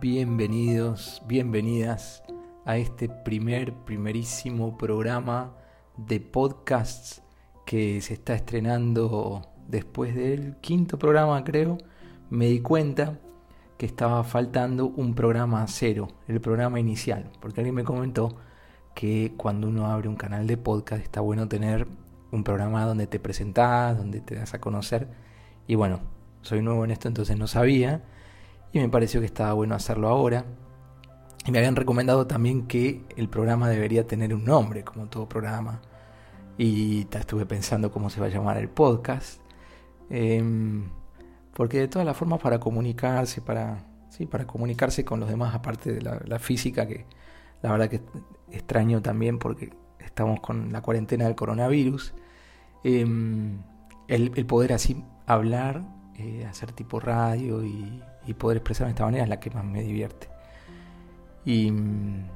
bienvenidos, bienvenidas a este primer, primerísimo programa de podcasts que se está estrenando después del quinto programa, creo. Me di cuenta que estaba faltando un programa cero, el programa inicial, porque alguien me comentó que cuando uno abre un canal de podcast está bueno tener un programa donde te presentás, donde te das a conocer. Y bueno, soy nuevo en esto, entonces no sabía y me pareció que estaba bueno hacerlo ahora. Y me habían recomendado también que el programa debería tener un nombre, como todo programa. Y estuve pensando cómo se va a llamar el podcast. Em, porque de todas las formas para comunicarse, para, sí, para comunicarse con los demás, aparte de la, física, que la verdad que extraño también porque estamos con la cuarentena del coronavirus, em, el, poder así hablar, eh, hacer tipo radio y, y poder expresarme de esta manera es la que más me divierte. Y mm,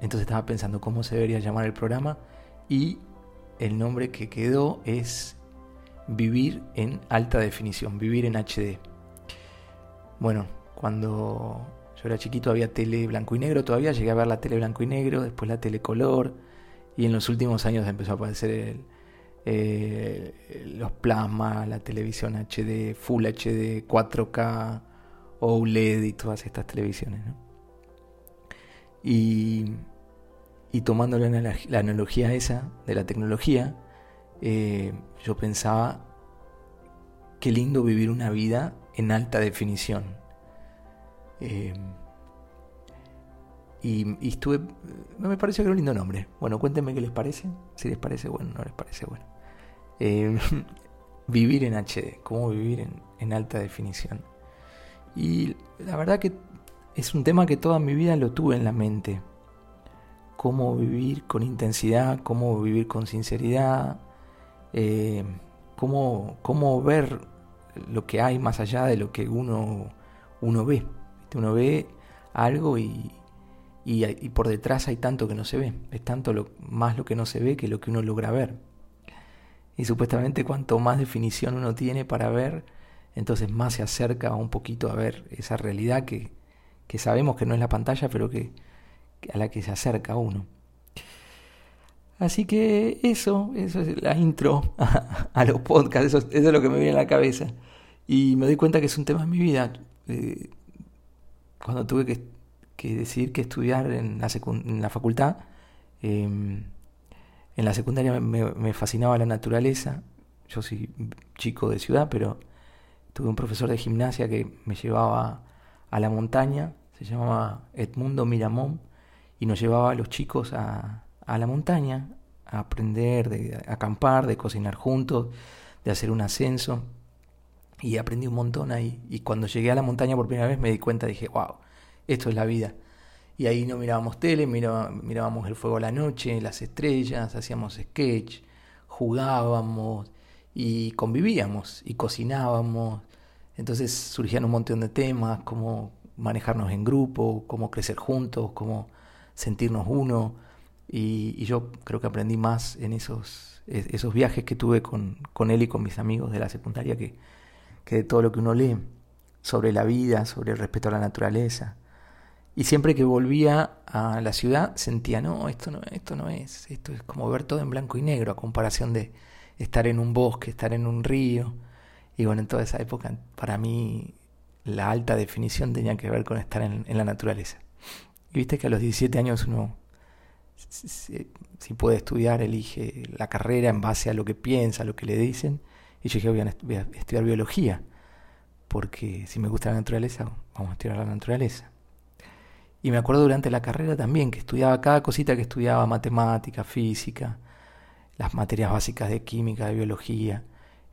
entonces estaba pensando cómo se debería llamar el programa y el nombre que quedó es Vivir en alta definición, vivir en HD. Bueno, cuando yo era chiquito había tele blanco y negro, todavía llegué a ver la tele blanco y negro, después la tele color y en los últimos años empezó a aparecer eh, los plasmas, la televisión HD, Full HD, 4K, OLED y todas estas televisiones. Y, y tomando la, la, analogía esa de la tecnología, eh, yo pensaba, qué lindo vivir una vida en alta definición. Eh, y, estuve, no me pareció que era un lindo nombre. Bueno, cuéntenme qué les parece, si les parece bueno, no les parece bueno. Eh, vivir en HD, cómo vivir en alta definición. Y la verdad que es un tema que toda mi vida lo tuve en la mente. Cómo vivir con intensidad, cómo vivir con sinceridad, eh, cómo, cómo, ver lo que hay más allá de lo que uno, uno ve. Uno ve algo y, y, por detrás hay tanto que no se ve. Es tanto más lo que no se ve que lo que uno logra ver. Y supuestamente cuanto más definición uno tiene para ver, entonces más se acerca un poquito a ver esa realidad que, que sabemos que no es la pantalla, pero que, a la que se acerca uno. Así que eso, eso es la intro a, los podcasts, eso, es lo que me viene a la cabeza. Y me doy cuenta que es un tema en mi vida. Eh, cuando tuve que, que, decidir qué estudiar en la, en la facultad, em, en la secundaria me fascinaba la naturaleza. Yo soy chico de ciudad, pero tuve un profesor de gimnasia que me llevaba a la montaña, se llamaba Edmundo Miramón, y nos llevaba a los chicos a, a la montaña a aprender, de acampar, de cocinar juntos, de hacer un ascenso. Y aprendí un montón ahí. Y cuando llegué a la montaña por primera vez me di cuenta, dije, wow, esto es la vida. Y ahí no mirábamos tele, mirábamos el fuego a la noche, las estrellas, hacíamos sketch, jugábamos, y convivíamos y cocinábamos. Entonces surgían un montón de temas, como manejarnos en grupo, cómo crecer juntos, cómo sentirnos uno. Y, yo creo que aprendí más en esos, esos viajes que tuve con, con él y con mis amigos de la secundaria que, que de todo lo que uno lee sobre la vida, sobre el respeto a la naturaleza. Y siempre que volvía a la ciudad sentía, no, esto no, esto no es, esto es como ver todo en blanco y negro a comparación de, estar en un bosque, estar en un río. Y bueno, en toda esa época, para mí, la alta definición tenía que ver con estar en, la naturaleza. Y viste que a los 17 años uno, si, puede estudiar, elige la carrera en base a lo que piensa, a lo que le dicen. Y yo dije, voy a estudiar biología, porque si me gusta la naturaleza, vamos a estudiar la naturaleza. Y me acuerdo durante la carrera también que estudiaba cada cosita que estudiaba, matemática, física, las materias básicas de química, de biología.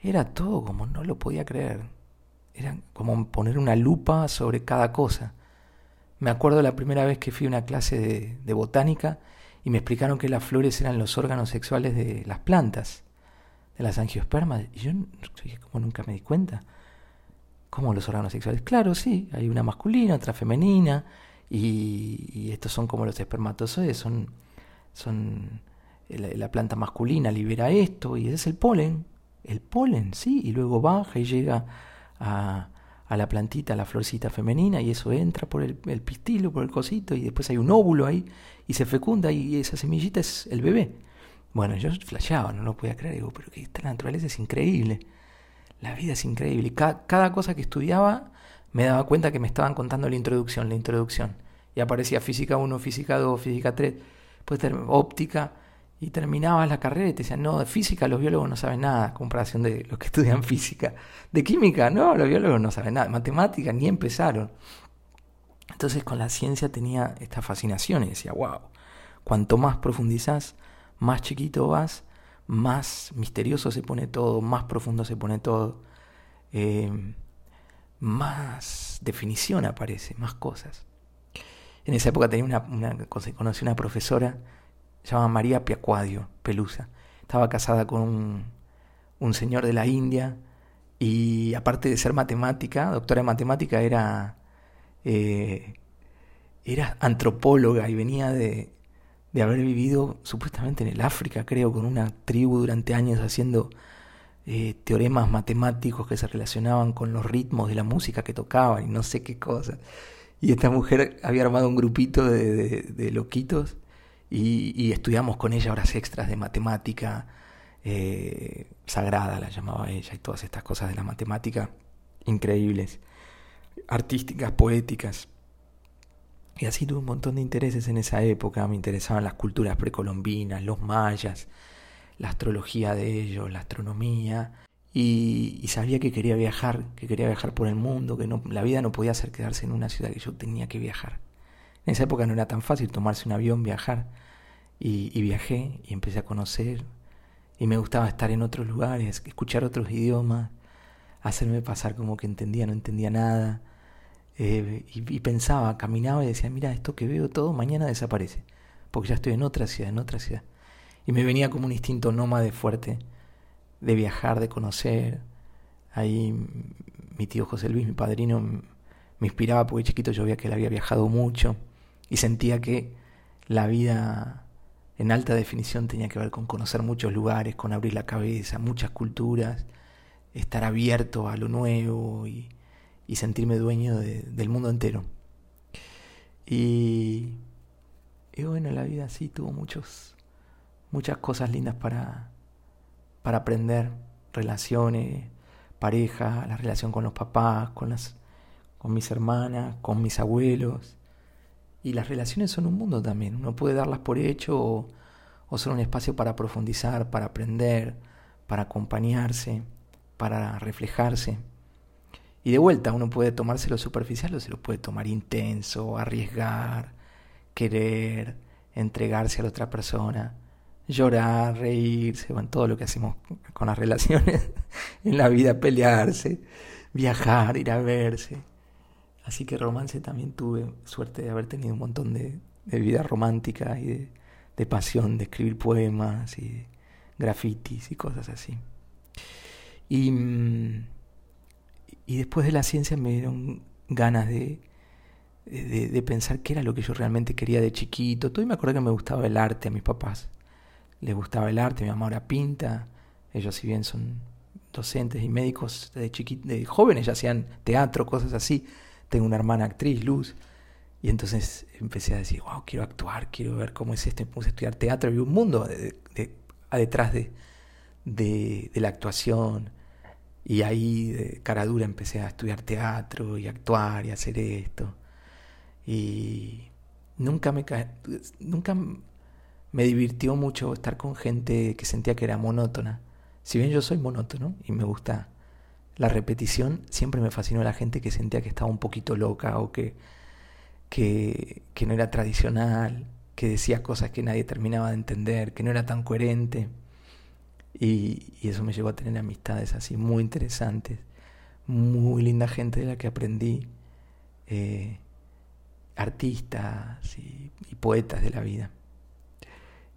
Era todo como no lo podía creer. Era como poner una lupa sobre cada cosa. Me acuerdo la primera vez que fui a una clase de, botánica y me explicaron que las flores eran los órganos sexuales de las plantas, de las angiospermas. Y yo, como nunca me di cuenta. ¿Cómo los órganos sexuales? Claro, sí, hay una masculina, otra femenina, y, y estos son como los espermatozoides, son, son la, planta masculina libera esto y ese es el polen, el polen, sí, y luego baja y llega a, a la plantita, a la florcita femenina, y eso entra por el, pistilo, por el cosito, y después hay un óvulo ahí, y se fecunda, y esa semillita es el bebé. Bueno, yo flasheaba, no lo podía creer, digo, pero que esta naturaleza es increíble. La vida es increíble. Y cada, cada cosa que estudiaba me daba cuenta que me estaban contando la introducción, la introducción. Y aparecía física 1, física 2, física 3, pues óptica, y terminabas la carrera y te decían, no, de física los biólogos no saben nada, comparación de los que estudian física. De química, no, los biólogos no saben nada. Matemática, ni empezaron. Entonces con la ciencia tenía esta fascinación y decía, wow, cuanto más profundizás, más chiquito vas, más misterioso se pone todo, más profundo se pone todo, eh, más definición aparece, más cosas. En esa época tenía una, una conocí una profesora se María Piacuadio Pelusa. Estaba casada con un, un, señor de la India y aparte de ser matemática, doctora en matemática, era, eh, era antropóloga y venía de, de haber vivido supuestamente en el África, creo, con una tribu durante años haciendo eh, teoremas matemáticos que se relacionaban con los ritmos de la música que tocaban y no sé qué cosas. Y esta mujer había armado un grupito de, de loquitos y, estudiamos con ella horas extras de matemática eh, sagrada, la llamaba ella, y todas estas cosas de la matemática increíbles, artísticas, poéticas. Y así tuve un montón de intereses en esa época, me interesaban las culturas precolombinas, los mayas, la astrología de ellos, la astronomía, y, sabía que quería viajar, que quería viajar por el mundo, que la vida no podía ser quedarse en una ciudad, que yo tenía que viajar. En esa época no era tan fácil tomarse un avión, viajar. Y, viajé y empecé a conocer. Y me gustaba estar en otros lugares, escuchar otros idiomas, hacerme pasar como que entendía, no entendía nada. Eh, y, pensaba, caminaba y decía, mira, esto que veo todo mañana desaparece. Porque ya estoy en otra ciudad, en otra ciudad. Y me venía como un instinto nómade fuerte de viajar, de conocer. Ahí mi tío José Luis, mi padrino, me inspiraba porque chiquito yo veía que él había viajado mucho y sentía que la vida en alta definición tenía que ver con conocer muchos lugares, con abrir la cabeza, muchas culturas, estar abierto a lo nuevo y, sentirme dueño del mundo entero. Y, bueno, la vida sí tuvo muchos, muchas cosas lindas para, para aprender, relaciones, pareja, la relación con los papás, con, las, con mis hermanas, con mis abuelos, y las relaciones son un mundo también. Uno puede darlas por hecho o, son un espacio para profundizar, para aprender, para acompañarse, para reflejarse. Y de vuelta, uno puede tomárselo superficial o se lo puede tomar intenso, arriesgar, querer, entregarse a la otra persona, llorar, reírse, bueno, todo lo que hacemos con las relaciones en la vida, pelearse, viajar, ir a verse. Así que romance también tuve suerte de haber tenido un montón de, vida romántica y de, pasión de escribir poemas y grafitis y cosas así. Y, y después de la ciencia me dieron ganas de, de, pensar qué era lo que yo realmente quería de chiquito. Todo y me acuerdo que me gustaba el arte a mis papás. Les gustaba el arte, mi mamá ahora pinta. Ellos si bien son docentes y médicos de, de jóvenes ya hacían teatro, cosas así tengo una hermana actriz, Luz, y entonces empecé a decir, wow, quiero actuar, quiero ver cómo es esto. Me puse a estudiar teatro y un mundo de, detrás de, de, la actuación. Y ahí, de cara dura, empecé a estudiar teatro y actuar y hacer esto. Y nunca me, nunca me divirtió mucho estar con gente que sentía que era monótona. Si bien yo soy monótono y me gusta la repetición siempre me fascinó a la gente que sentía que estaba un poquito loca o que, que, no era tradicional, que decía cosas que nadie terminaba de entender, que no era tan coherente. Y, eso me llevó a tener amistades así muy interesantes, muy linda gente de la que aprendí, eh, artistas y, y, poetas de la vida.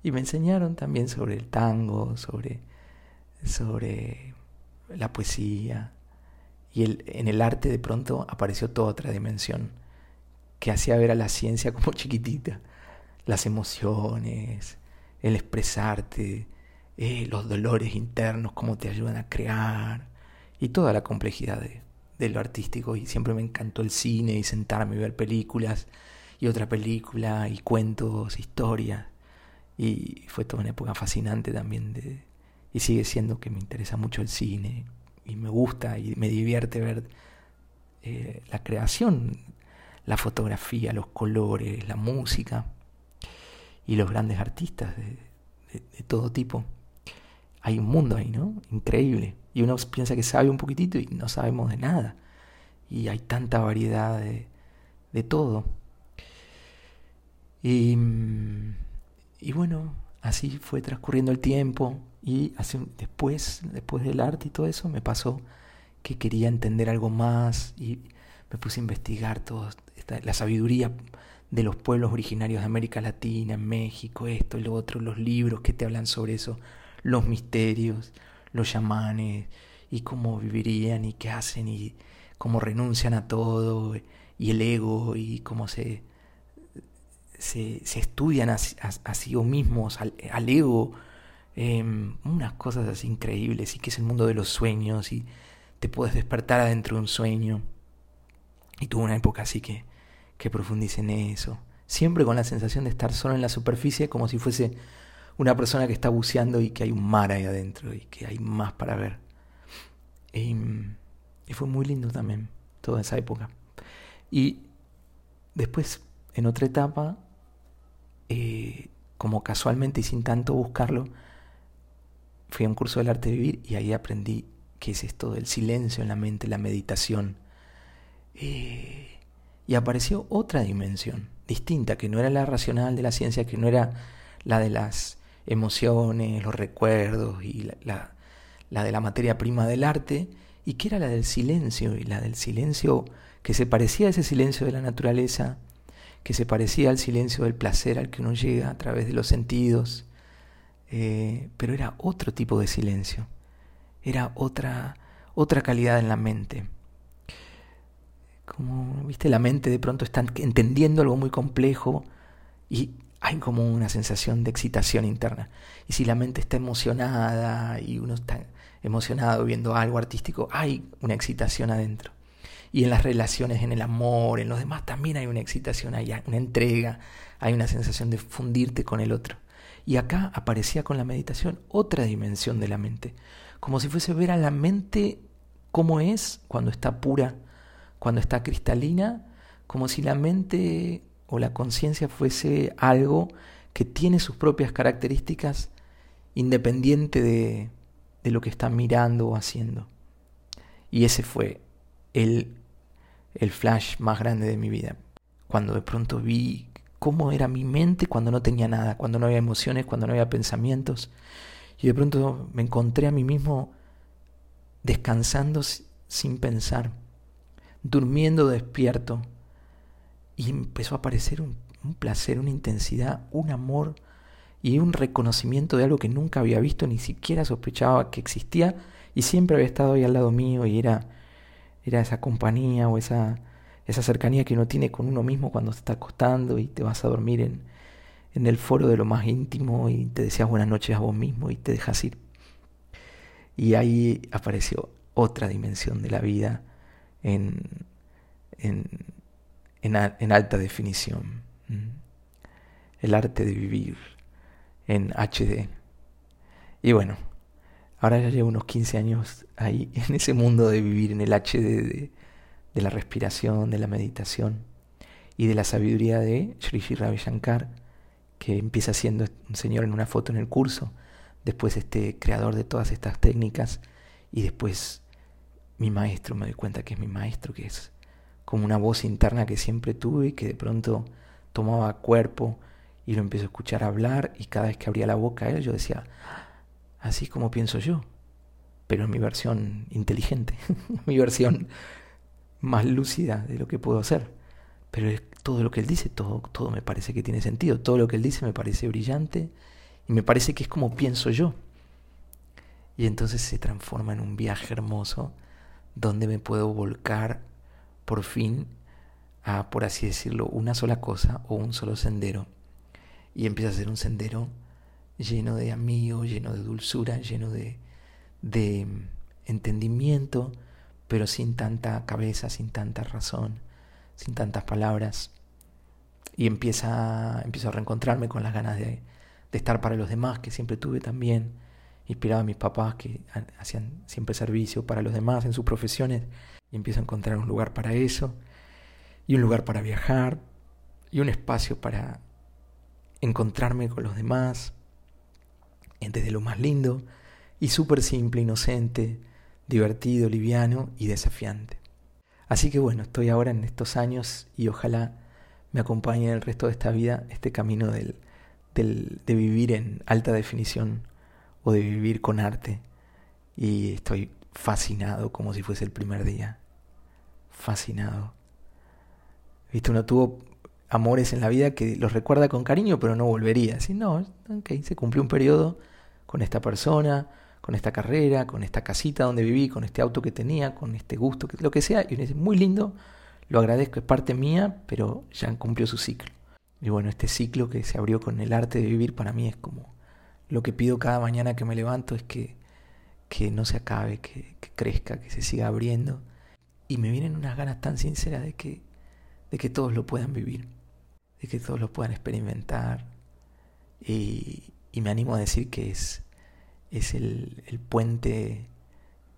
Y me enseñaron también sobre el tango, sobre, sobre la poesía. Y el, en el arte de pronto apareció toda otra dimensión que hacía ver a la ciencia como chiquitita. Las emociones, el expresarte, eh, los dolores internos, cómo te ayudan a crear y toda la complejidad de, lo artístico y siempre me encantó el cine y sentarme y ver películas y otra película y cuentos, historias. Y fue toda una época fascinante también de, y sigue siendo que me interesa mucho el cine y me gusta y me divierte ver eh, la creación, la fotografía, los colores, la música y los grandes artistas de, todo tipo. Hay un mundo ahí, ¿no? Increíble. Y uno piensa que sabe un poquitito y no sabemos de nada. Y hay tanta variedad de, de todo. Y, y bueno, así fue transcurriendo el tiempo y después, después del arte y todo eso, me pasó que quería entender algo más y me puse a investigar toda la sabiduría de los pueblos originarios de América Latina, México, esto y lo otro, los libros que te hablan sobre eso, los misterios, los chamanes y cómo vivirían y qué hacen y cómo renuncian a todo y el ego y cómo se, se, estudian a, sí mismos, al, al ego Em, unas cosas así increíbles y que es el mundo de los sueños y te puedes despertar adentro de un sueño. Y tuve una época así que, que profundice en eso. Siempre con la sensación de estar solo en la superficie como si fuese una persona que está buceando y que hay un mar ahí adentro y que hay más para ver. Y, y fue muy lindo también toda esa época. Y después, en otra etapa, eh, como casualmente y sin tanto buscarlo, fui a un curso del arte de vivir y ahí aprendí qué es esto del silencio en la mente, la meditación. Eh, y apareció otra dimensión, distinta, que no era la racional de la ciencia, que no era la de las emociones, los recuerdos y la, la de la materia prima del arte, y que era la del silencio, y la del silencio que se parecía a ese silencio de la naturaleza, que se parecía al silencio del placer al que uno llega a través de los sentidos, eh, pero era otro tipo de silencio, era otra, otra calidad en la mente. Como, viste, la mente de pronto está entendiendo algo muy complejo y hay como una sensación de excitación interna. Y si la mente está emocionada y uno está emocionado viendo algo artístico, hay una excitación adentro. Y en las relaciones, en el amor, en los demás también hay una excitación, hay una entrega, hay una sensación de fundirte con el otro. Y acá aparecía con la meditación otra dimensión de la mente, como si fuese ver a la mente cómo es cuando está pura, cuando está cristalina, como si la mente o la conciencia fuese algo que tiene sus propias características independiente de, de, lo que está mirando o haciendo. Y ese fue el, el flash más grande de mi vida, cuando de pronto vi cómo era mi mente cuando no tenía nada, cuando no había emociones, cuando no había pensamientos. Y de pronto me encontré a mí mismo descansando sin pensar, durmiendo despierto. Y empezó a aparecer un, placer, una intensidad, un amor y un reconocimiento de algo que nunca había visto, ni siquiera sospechaba que existía y siempre había estado ahí al lado mío y era, era esa compañía o esa, esa cercanía que uno tiene con uno mismo cuando se está acostando y te vas a dormir en, en el foro de lo más íntimo y te deseas buenas noches a vos mismo y te dejas ir. Y ahí apareció otra dimensión de la vida en, en, en, alta definición. El arte de vivir en HD. Y bueno, ahora ya llevo unos 15 años ahí en ese mundo de vivir en el HD de la respiración, de la meditación y de la sabiduría de Sri Ravi Shankar, que empieza siendo un señor en una foto en el curso, después este creador de todas estas técnicas y después mi maestro, me doy cuenta que es mi maestro, que es como una voz interna que siempre tuve y que de pronto tomaba cuerpo y lo empiezo a escuchar hablar y cada vez que abría la boca a él yo decía, así como pienso yo, pero en mi versión inteligente, mi versión más lúcida de lo que puedo hacer. Pero todo lo que él dice, todo, todo me parece que tiene sentido. Todo lo que él dice me parece brillante y me parece que es como pienso yo. Y entonces se transforma en un viaje hermoso donde me puedo volcar por fin a, por así decirlo, una sola cosa o un solo sendero. Y empieza a ser un sendero lleno de amigos, lleno de dulzura, lleno de, de entendimiento, pero sin tanta cabeza, sin tanta razón, sin tantas palabras. Y empieza, empiezo a reencontrarme con las ganas de, de estar para los demás, que siempre tuve también, inspirado a mis papás que hacían siempre servicio para los demás en sus profesiones, y empiezo a encontrar un lugar para eso, y un lugar para viajar, y un espacio para encontrarme con los demás, desde lo más lindo, y súper simple, inocente, divertido, liviano y desafiante. Así que bueno, estoy ahora en estos años y ojalá me acompañe el resto de esta vida este camino del, de vivir en alta definición o de vivir con arte. Y estoy fascinado como si fuese el primer día. Fascinado. Viste, uno tuvo amores en la vida que los recuerda con cariño, pero no volvería. Así, no, ok, se cumplió un periodo con esta persona, con esta carrera, con esta casita donde viví, con este auto que tenía, con este gusto, lo que sea, y uno dice, muy lindo, lo agradezco, es parte mía, pero ya cumplió su ciclo. Y bueno, este ciclo que se abrió con el arte de vivir para mí es como lo que pido cada mañana que me levanto es que, que no se acabe, que, crezca, que se siga abriendo. Y me vienen unas ganas tan sinceras de que, de que todos lo puedan vivir, de que todos lo puedan experimentar. Y, y me animo a decir que es, es el, el puente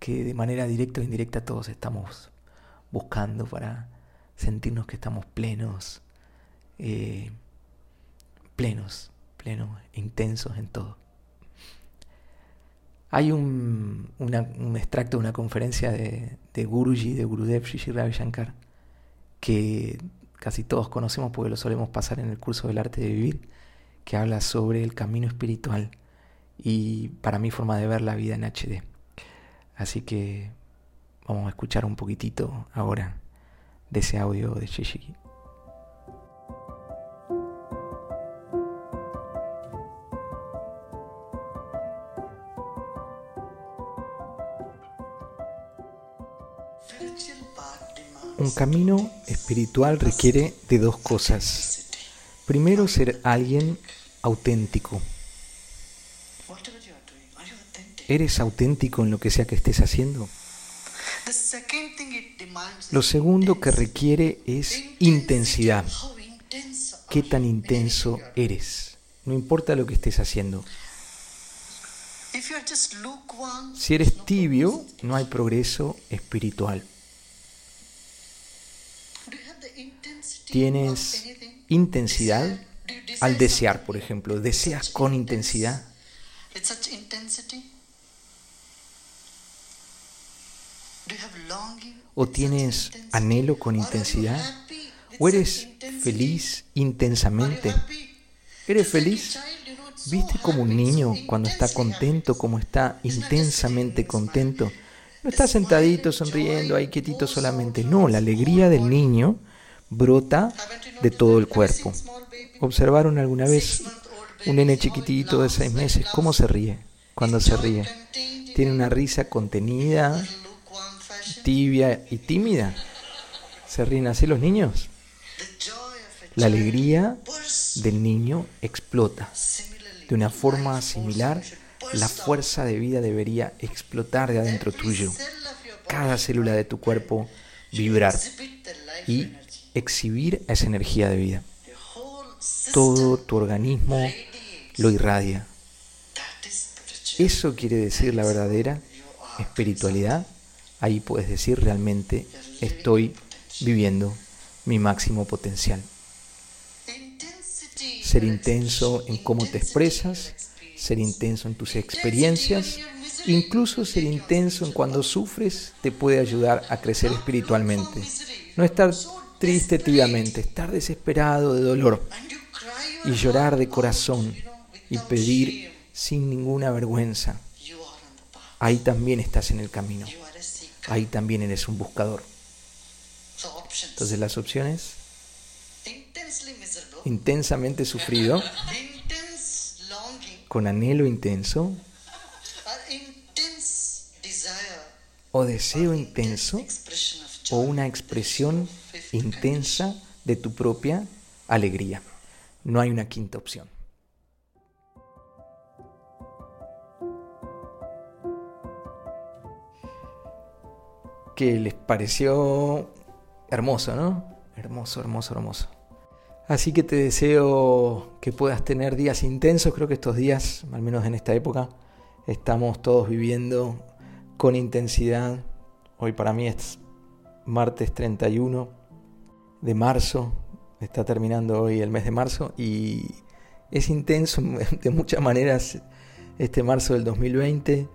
que de manera directa o indirecta todos estamos buscando para sentirnos que estamos plenos, eh, plenos, plenos, intensos en todo. Hay un, un, extracto de una conferencia de, de Guruji, de Gurudev Shri Ravi Shankar, que casi todos conocemos porque lo solemos pasar en el curso del arte de vivir, que habla sobre el camino espiritual y para mi forma de ver la vida en HD. Así que vamos a escuchar un poquitito ahora de ese audio de Shishiki. Un camino espiritual requiere de dos cosas. Primero, ser alguien auténtico. ¿Eres auténtico en lo que sea que estés haciendo? Lo segundo que requiere es intensidad. ¿Qué tan intenso eres? No importa lo que estés haciendo. Si eres tibio, no hay progreso espiritual. ¿Tienes intensidad al desear, por ejemplo? ¿Deseas con intensidad? ¿O tienes anhelo con intensidad? ¿O eres feliz intensamente? ¿Eres feliz? ¿Viste como un niño cuando está contento, como está intensamente contento? No está sentadito, sonriendo, ahí quietito solamente. No, la alegría del niño brota de todo el cuerpo. ¿Observaron alguna vez un nene chiquitito de seis meses cómo se ríe cuando se ríe? Tiene una risa contenida, tibia y tímida. ¿Se ríen así los niños? La alegría del niño explota. De una forma similar, la fuerza de vida debería explotar de adentro tuyo. Cada célula de tu cuerpo vibrar y exhibir esa energía de vida. Todo tu organismo lo irradia. Eso quiere decir la verdadera espiritualidad ahí puedes decir realmente estoy viviendo mi máximo potencial. Ser intenso en cómo te expresas, ser intenso en tus experiencias, incluso ser intenso en cuando sufres te puede ayudar a crecer espiritualmente. No estar triste tibiamente, estar desesperado de dolor y llorar de corazón y pedir sin ninguna vergüenza. Ahí también estás en el camino ahí también eres un buscador. Entonces las opciones, intensamente sufrido, con anhelo intenso, o deseo intenso, o una expresión intensa de tu propia alegría. No hay una quinta opción. Que les pareció hermoso, ¿no? Hermoso, hermoso, hermoso. Así que te deseo que puedas tener días intensos. Creo que estos días, al menos en esta época, estamos todos viviendo con intensidad. Hoy para mí es martes 31 de marzo. Está terminando hoy el mes de marzo y es intenso de muchas maneras este marzo del 2020.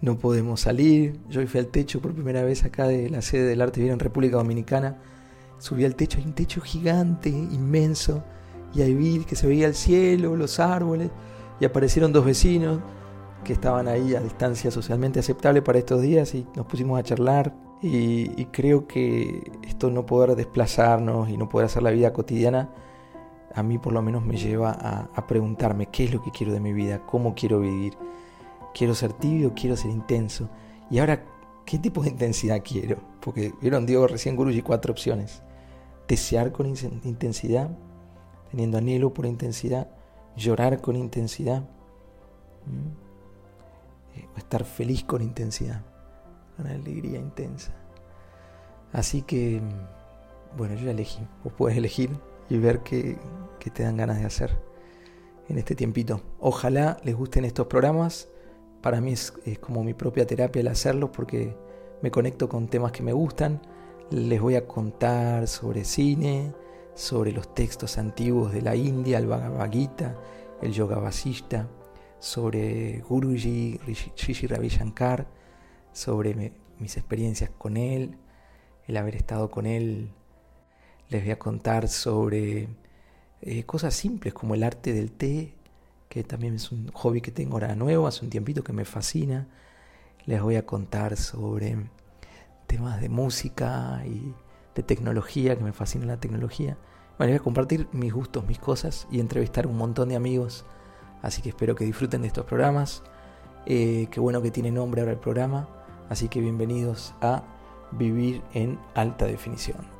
No podemos salir. Yo fui al techo por primera vez acá de la sede del Arte Vivo en República Dominicana subí al techo, hay un techo gigante, inmenso, y ahí vi que se veía el cielo, los árboles, y aparecieron dos vecinos que estaban ahí a distancia socialmente aceptable para estos días y nos pusimos a charlar. Y, creo que esto no poder desplazarnos y no poder hacer la vida cotidiana, a mí por lo menos me lleva a preguntarme qué es lo que quiero de mi vida, cómo quiero vivir. ¿Quiero ser tibio? ¿Quiero ser intenso? Y ahora, ¿qué tipo de intensidad quiero? Porque vieron, Diego recién Guruji cuatro opciones desear con intensidad, teniendo anhelo por intensidad, llorar con intensidad, eh, estar feliz con intensidad, con alegría intensa. Así que, bueno, yo ya elegí, vos puedes elegir y ver qué, te dan ganas de hacer en este tiempito. Ojalá les gusten estos programas. Para mí es, como mi propia terapia el hacerlos porque me conecto con temas que me gustan les voy a contar sobre cine, sobre los textos antiguos de la India, el Bhagavad Gita, el Yoga Vasista, sobre Guruji, Rishi Ravi Shankar, sobre mis experiencias con él, el haber estado con él. Les voy a contar sobre eh, cosas simples como el arte del té, que también es un hobby que tengo ahora nuevo, hace un tiempito que me fascina. Les voy a contar sobre temas de música y de tecnología, que me fascina la tecnología. Bueno, voy a compartir mis gustos, mis cosas y entrevistar un montón de amigos. Así que espero que disfruten de estos programas. Eh, qué bueno que tiene nombre ahora el programa. Así que bienvenidos a Vivir en Alta Definición.